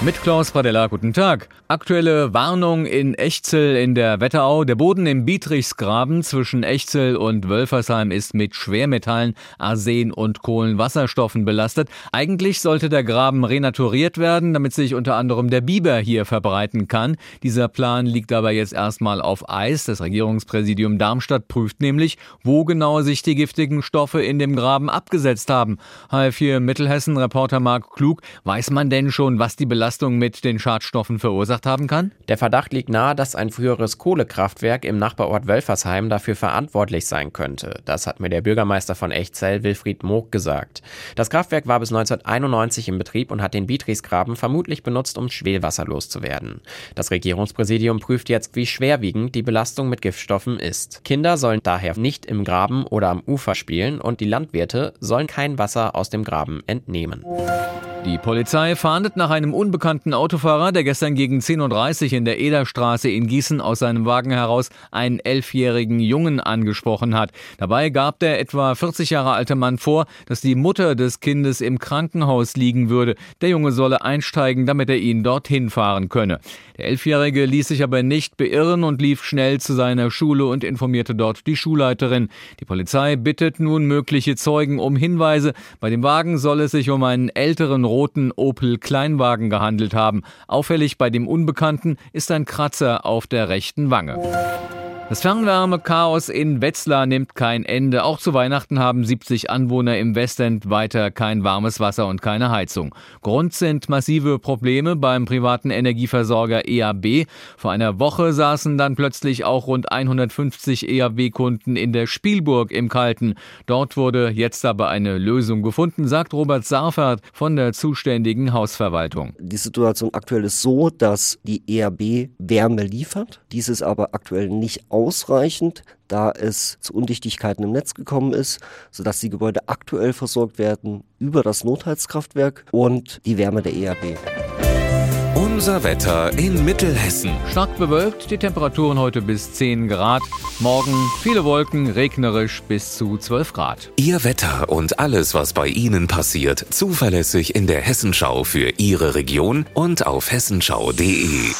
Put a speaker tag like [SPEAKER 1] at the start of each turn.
[SPEAKER 1] Mit Klaus Pradella, guten Tag. Aktuelle Warnung in Echzel in der Wetterau. Der Boden im Bietrichsgraben zwischen Echzel und Wölfersheim ist mit Schwermetallen, Arsen und Kohlenwasserstoffen belastet. Eigentlich sollte der Graben renaturiert werden, damit sich unter anderem der Biber hier verbreiten kann. Dieser Plan liegt aber jetzt erstmal auf Eis. Das Regierungspräsidium Darmstadt prüft nämlich, wo genau sich die giftigen Stoffe in dem Graben abgesetzt haben. H4 Mittelhessen Reporter Marc Klug, weiß man denn schon, was die Belastung Belastung mit den Schadstoffen verursacht haben kann?
[SPEAKER 2] Der Verdacht liegt nahe, dass ein früheres Kohlekraftwerk im Nachbarort Wölfersheim dafür verantwortlich sein könnte. Das hat mir der Bürgermeister von Echzell, Wilfried Moog, gesagt. Das Kraftwerk war bis 1991 in Betrieb und hat den Bietrichsgraben vermutlich benutzt, um Schwelwasser loszuwerden. Das Regierungspräsidium prüft jetzt, wie schwerwiegend die Belastung mit Giftstoffen ist. Kinder sollen daher nicht im Graben oder am Ufer spielen und die Landwirte sollen kein Wasser aus dem Graben entnehmen.
[SPEAKER 1] Die Polizei fahndet nach einem unbekannten Autofahrer, der gestern gegen 10.30 Uhr in der Ederstraße in Gießen aus seinem Wagen heraus einen elfjährigen Jungen angesprochen hat. Dabei gab der etwa 40 Jahre alte Mann vor, dass die Mutter des Kindes im Krankenhaus liegen würde. Der Junge solle einsteigen, damit er ihn dorthin fahren könne. Der Elfjährige ließ sich aber nicht beirren und lief schnell zu seiner Schule und informierte dort die Schulleiterin. Die Polizei bittet nun mögliche Zeugen um Hinweise. Bei dem Wagen soll es sich um einen älteren roten Opel Kleinwagen gehandelt haben. Auffällig bei dem Unbekannten ist ein Kratzer auf der rechten Wange. Das Fernwärmechaos in Wetzlar nimmt kein Ende. Auch zu Weihnachten haben 70 Anwohner im Westend weiter kein warmes Wasser und keine Heizung. Grund sind massive Probleme beim privaten Energieversorger EAB. Vor einer Woche saßen dann plötzlich auch rund 150 EAB-Kunden in der Spielburg im Kalten. Dort wurde jetzt aber eine Lösung gefunden, sagt Robert Sarfert von der zuständigen Hausverwaltung.
[SPEAKER 3] Die Situation aktuell ist so, dass die EAB Wärme liefert. Dies ist aber aktuell nicht ausreichend, da es zu Undichtigkeiten im Netz gekommen ist, sodass die Gebäude aktuell versorgt werden über das Notheizkraftwerk und die Wärme der EAB.
[SPEAKER 4] Unser Wetter in Mittelhessen.
[SPEAKER 1] Stark bewölkt, die Temperaturen heute bis 10 Grad. Morgen viele Wolken, regnerisch bis zu 12 Grad.
[SPEAKER 4] Ihr Wetter und alles, was bei Ihnen passiert, zuverlässig in der Hessenschau für Ihre Region und auf hessenschau.de.